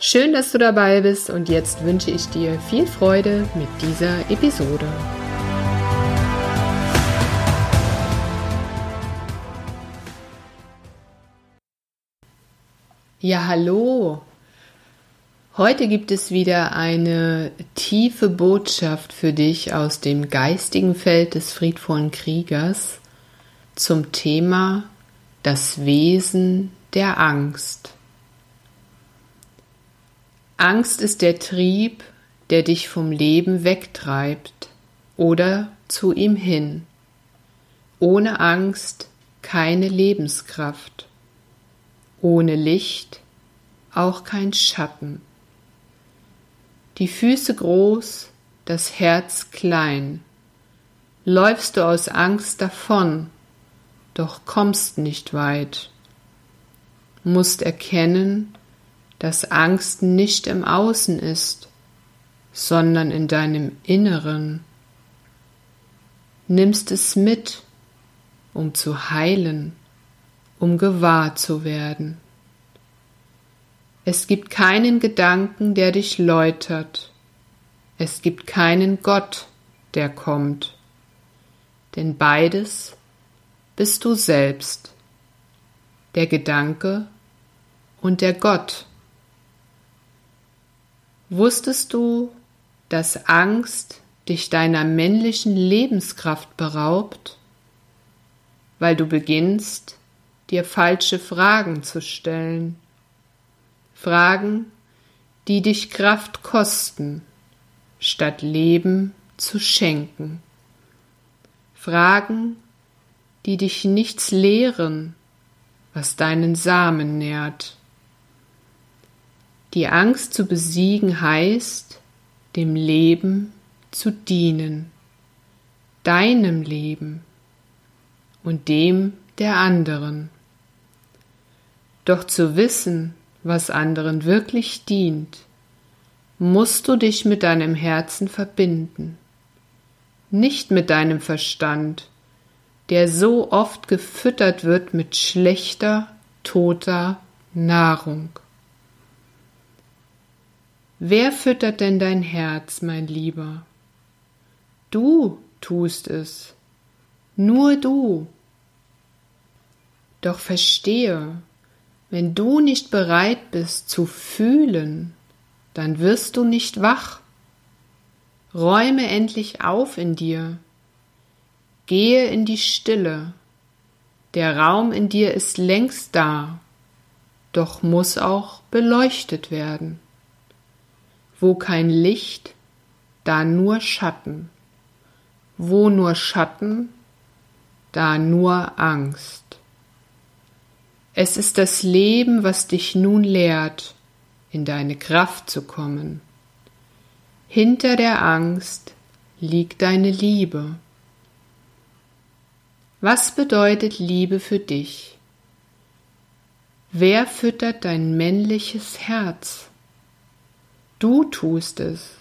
Schön, dass du dabei bist und jetzt wünsche ich dir viel Freude mit dieser Episode. Ja, hallo. Heute gibt es wieder eine tiefe Botschaft für dich aus dem geistigen Feld des friedvollen Kriegers zum Thema das Wesen der Angst. Angst ist der Trieb, der dich vom Leben wegtreibt oder zu ihm hin. Ohne Angst keine Lebenskraft, ohne Licht auch kein Schatten. Die Füße groß, das Herz klein. Läufst du aus Angst davon, doch kommst nicht weit. Musst erkennen, dass Angst nicht im Außen ist, sondern in deinem Inneren. Nimmst es mit, um zu heilen, um gewahr zu werden. Es gibt keinen Gedanken, der dich läutert. Es gibt keinen Gott, der kommt. Denn beides bist du selbst, der Gedanke und der Gott. Wusstest du, dass Angst dich deiner männlichen Lebenskraft beraubt, weil du beginnst, dir falsche Fragen zu stellen? Fragen, die dich Kraft kosten, statt Leben zu schenken. Fragen, die dich nichts lehren, was deinen Samen nährt. Die Angst zu besiegen heißt, dem Leben zu dienen, deinem Leben und dem der anderen. Doch zu wissen, was anderen wirklich dient, musst du dich mit deinem Herzen verbinden, nicht mit deinem Verstand, der so oft gefüttert wird mit schlechter, toter Nahrung. Wer füttert denn dein Herz, mein Lieber? Du tust es, nur du. Doch verstehe, wenn du nicht bereit bist zu fühlen, dann wirst du nicht wach. Räume endlich auf in dir. Gehe in die Stille. Der Raum in dir ist längst da, doch muss auch beleuchtet werden. Wo kein Licht, da nur Schatten. Wo nur Schatten, da nur Angst. Es ist das Leben, was dich nun lehrt, in deine Kraft zu kommen. Hinter der Angst liegt deine Liebe. Was bedeutet Liebe für dich? Wer füttert dein männliches Herz? Du tust es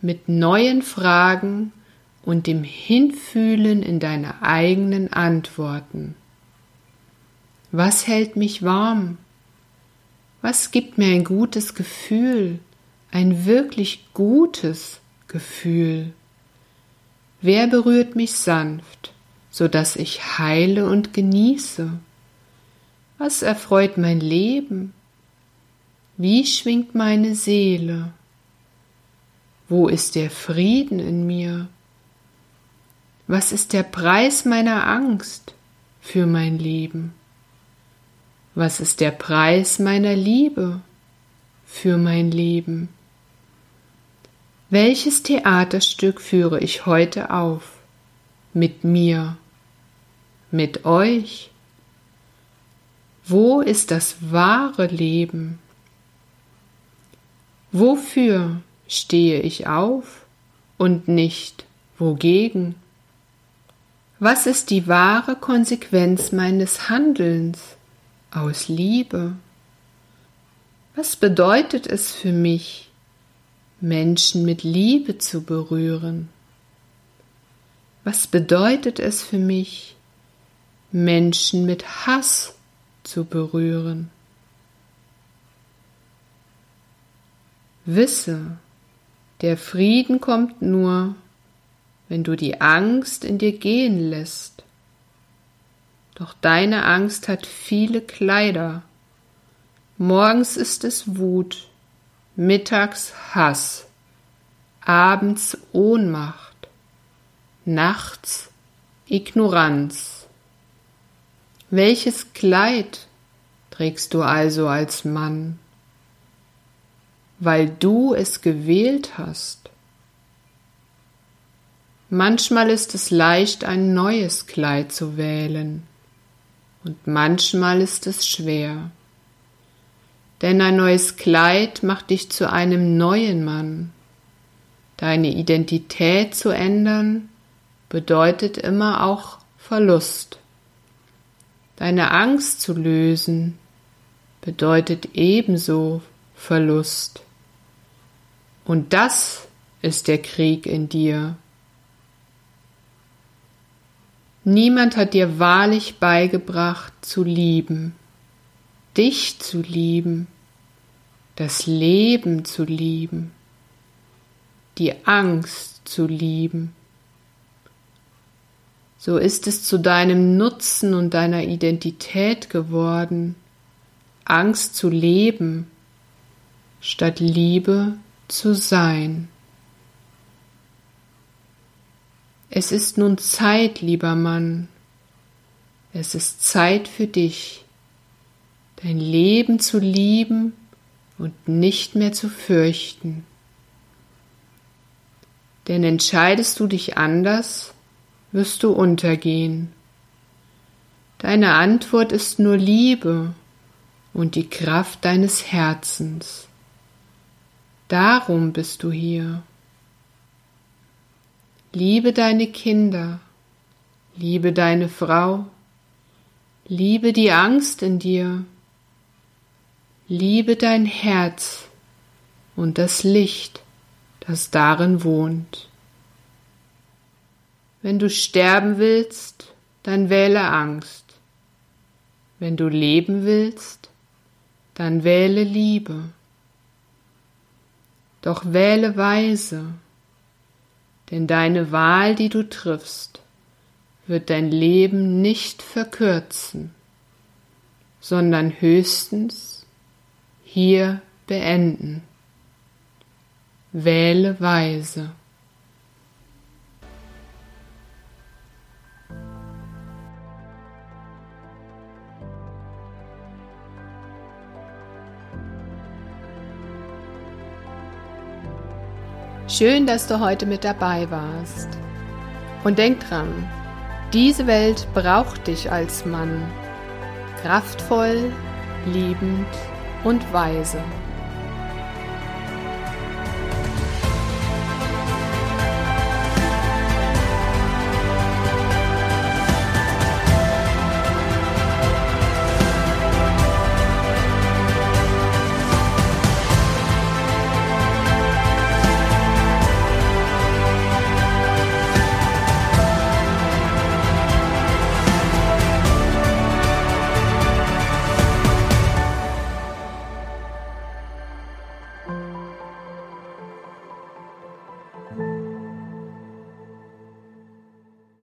mit neuen Fragen und dem Hinfühlen in deine eigenen Antworten. Was hält mich warm? Was gibt mir ein gutes Gefühl, ein wirklich gutes Gefühl? Wer berührt mich sanft, so dass ich heile und genieße? Was erfreut mein Leben? Wie schwingt meine Seele? Wo ist der Frieden in mir? Was ist der Preis meiner Angst für mein Leben? Was ist der Preis meiner Liebe für mein Leben? Welches Theaterstück führe ich heute auf? Mit mir? Mit euch? Wo ist das wahre Leben? Wofür stehe ich auf und nicht wogegen? Was ist die wahre Konsequenz meines Handelns aus Liebe? Was bedeutet es für mich, Menschen mit Liebe zu berühren? Was bedeutet es für mich, Menschen mit Hass zu berühren? Wisse, der Frieden kommt nur, wenn du die Angst in dir gehen lässt. Doch deine Angst hat viele Kleider. Morgens ist es Wut, mittags Hass, abends Ohnmacht, nachts Ignoranz. Welches Kleid trägst du also als Mann? Weil du es gewählt hast. Manchmal ist es leicht, ein neues Kleid zu wählen, und manchmal ist es schwer. Denn ein neues Kleid macht dich zu einem neuen Mann. Deine Identität zu ändern bedeutet immer auch Verlust. Deine Angst zu lösen bedeutet ebenso Verlust. Und das ist der Krieg in dir. Niemand hat dir wahrlich beigebracht zu lieben, dich zu lieben, das Leben zu lieben, die Angst zu lieben. So ist es zu deinem Nutzen und deiner Identität geworden, Angst zu leben, statt Liebe zu sein. Es ist nun Zeit, lieber Mann, es ist Zeit für dich, dein Leben zu lieben und nicht mehr zu fürchten. Denn entscheidest du dich anders, wirst du untergehen. Deine Antwort ist nur Liebe und die Kraft deines Herzens. Darum bist du hier. Liebe deine Kinder, liebe deine Frau, liebe die Angst in dir, liebe dein Herz und das Licht, das darin wohnt. Wenn du sterben willst, dann wähle Angst. Wenn du leben willst, dann wähle Liebe. Doch wähle weise denn deine Wahl, die du triffst, wird dein Leben nicht verkürzen, sondern höchstens hier beenden. Wähle weise. Schön, dass du heute mit dabei warst. Und denk dran, diese Welt braucht dich als Mann. Kraftvoll, liebend und weise.